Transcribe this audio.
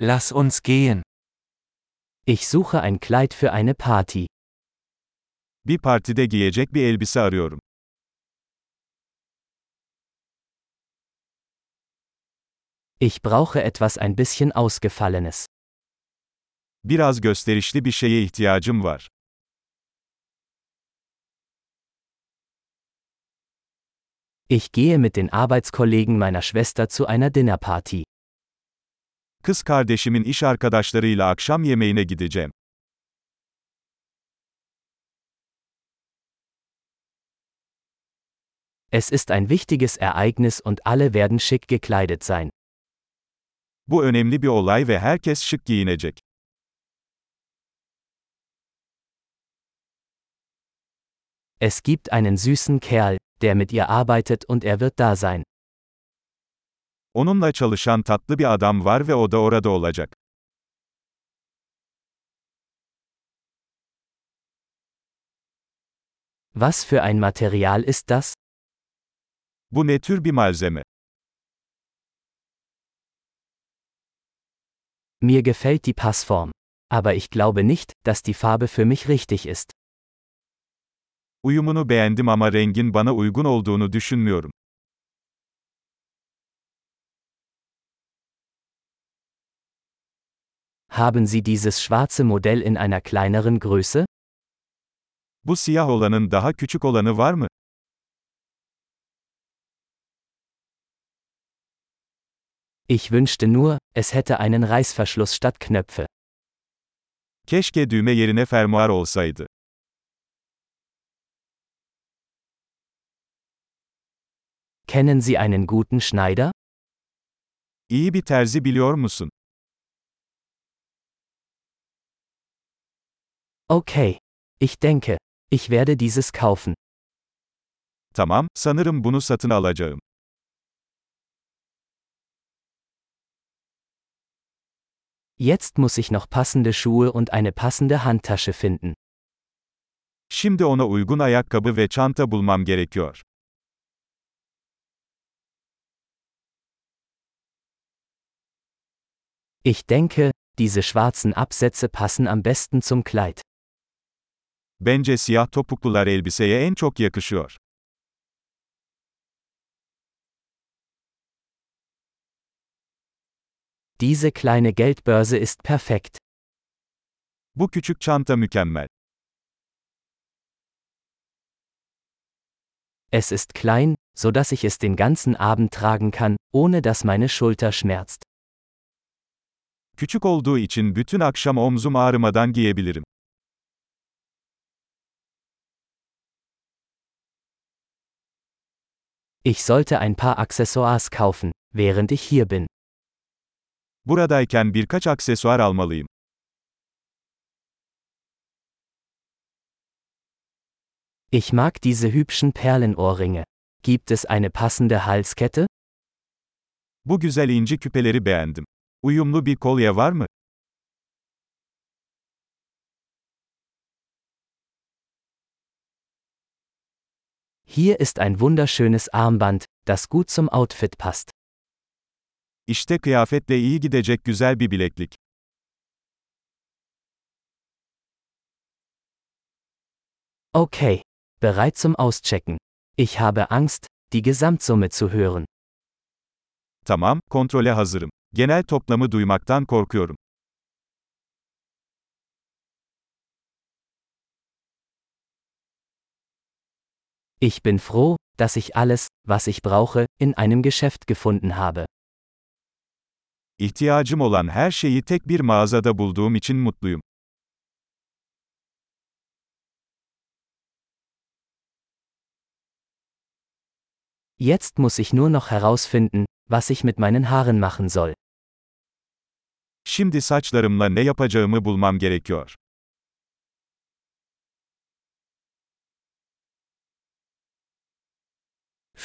Lass uns gehen. Ich suche ein Kleid für eine Party. Bir partide giyecek bir elbise arıyorum. Ich brauche etwas ein bisschen Ausgefallenes. Biraz gösterişli bir şeye ihtiyacım var. Ich gehe mit den Arbeitskollegen meiner Schwester zu einer Dinnerparty. Kız kardeşimin iş arkadaşlarıyla akşam yemeğine gideceğim. Es ist ein wichtiges Ereignis und alle werden schick gekleidet sein. Bu önemli bir olay ve herkes şık giyinecek. Es gibt einen süßen Kerl, der mit ihr arbeitet und er wird da sein. Onunla çalışan tatlı bir adam var ve o da orada olacak. Was für ein Material ist das? Bu ne tür bir malzeme? Mir gefällt die Passform. Aber ich glaube nicht, dass die Farbe für mich richtig ist. Uyumunu beğendim ama rengin bana uygun olduğunu düşünmüyorum. Haben Sie dieses schwarze Modell in einer kleineren Größe? Bu siyah olanın daha küçük olanı var mı? Ich wünschte nur, es hätte einen Reißverschluss statt Knöpfe. Keşke düğme yerine fermuar olsaydı. Kennen Sie einen guten Schneider? İyi bir terzi biliyor musun? Okay. Ich denke, ich werde dieses kaufen. Tamam, sanırım bunu satın alacağım. Jetzt muss ich noch passende Schuhe und eine passende Handtasche finden. Şimdi ona uygun ayakkabı ve çanta bulmam gerekiyor. Ich denke, diese schwarzen Absätze passen am besten zum Kleid. Bence siyah topuklular elbiseye en çok yakışıyor. Diese kleine Geldbörse ist perfekt. Bu küçük çanta mükemmel. Es ist klein, so dass ich es den ganzen Abend tragen kann, ohne dass meine Schulter schmerzt. Küçük olduğu için bütün akşam omzum ağrımadan giyebilirim. Ich sollte ein paar Accessoires kaufen, während ich hier bin. Buradayken birkaç aksesuar almalıyım. Ich mag diese hübschen Perlenohrringe. Gibt es eine passende Halskette? Bu güzel inci küpeleri beğendim. Uyumlu bir kolye var mı? Hier ist ein wunderschönes Armband, das gut zum Outfit passt. İşte kıyafetle iyi gidecek güzel bir bileklik. Okay. Bereit zum Auschecken. Ich habe Angst, die Gesamtsumme zu hören. Tamam, kontrole hazırım. Genel toplamı duymaktan korkuyorum. Ich bin froh, dass ich alles, was ich brauche, in einem Geschäft gefunden habe. İhtiyacım olan her şeyi tek bir mağazada bulduğum için mutluyum. Jetzt muss ich nur noch herausfinden, was ich mit meinen Haaren machen soll. Şimdi saçlarımla ne yapacağımı bulmam gerekiyor.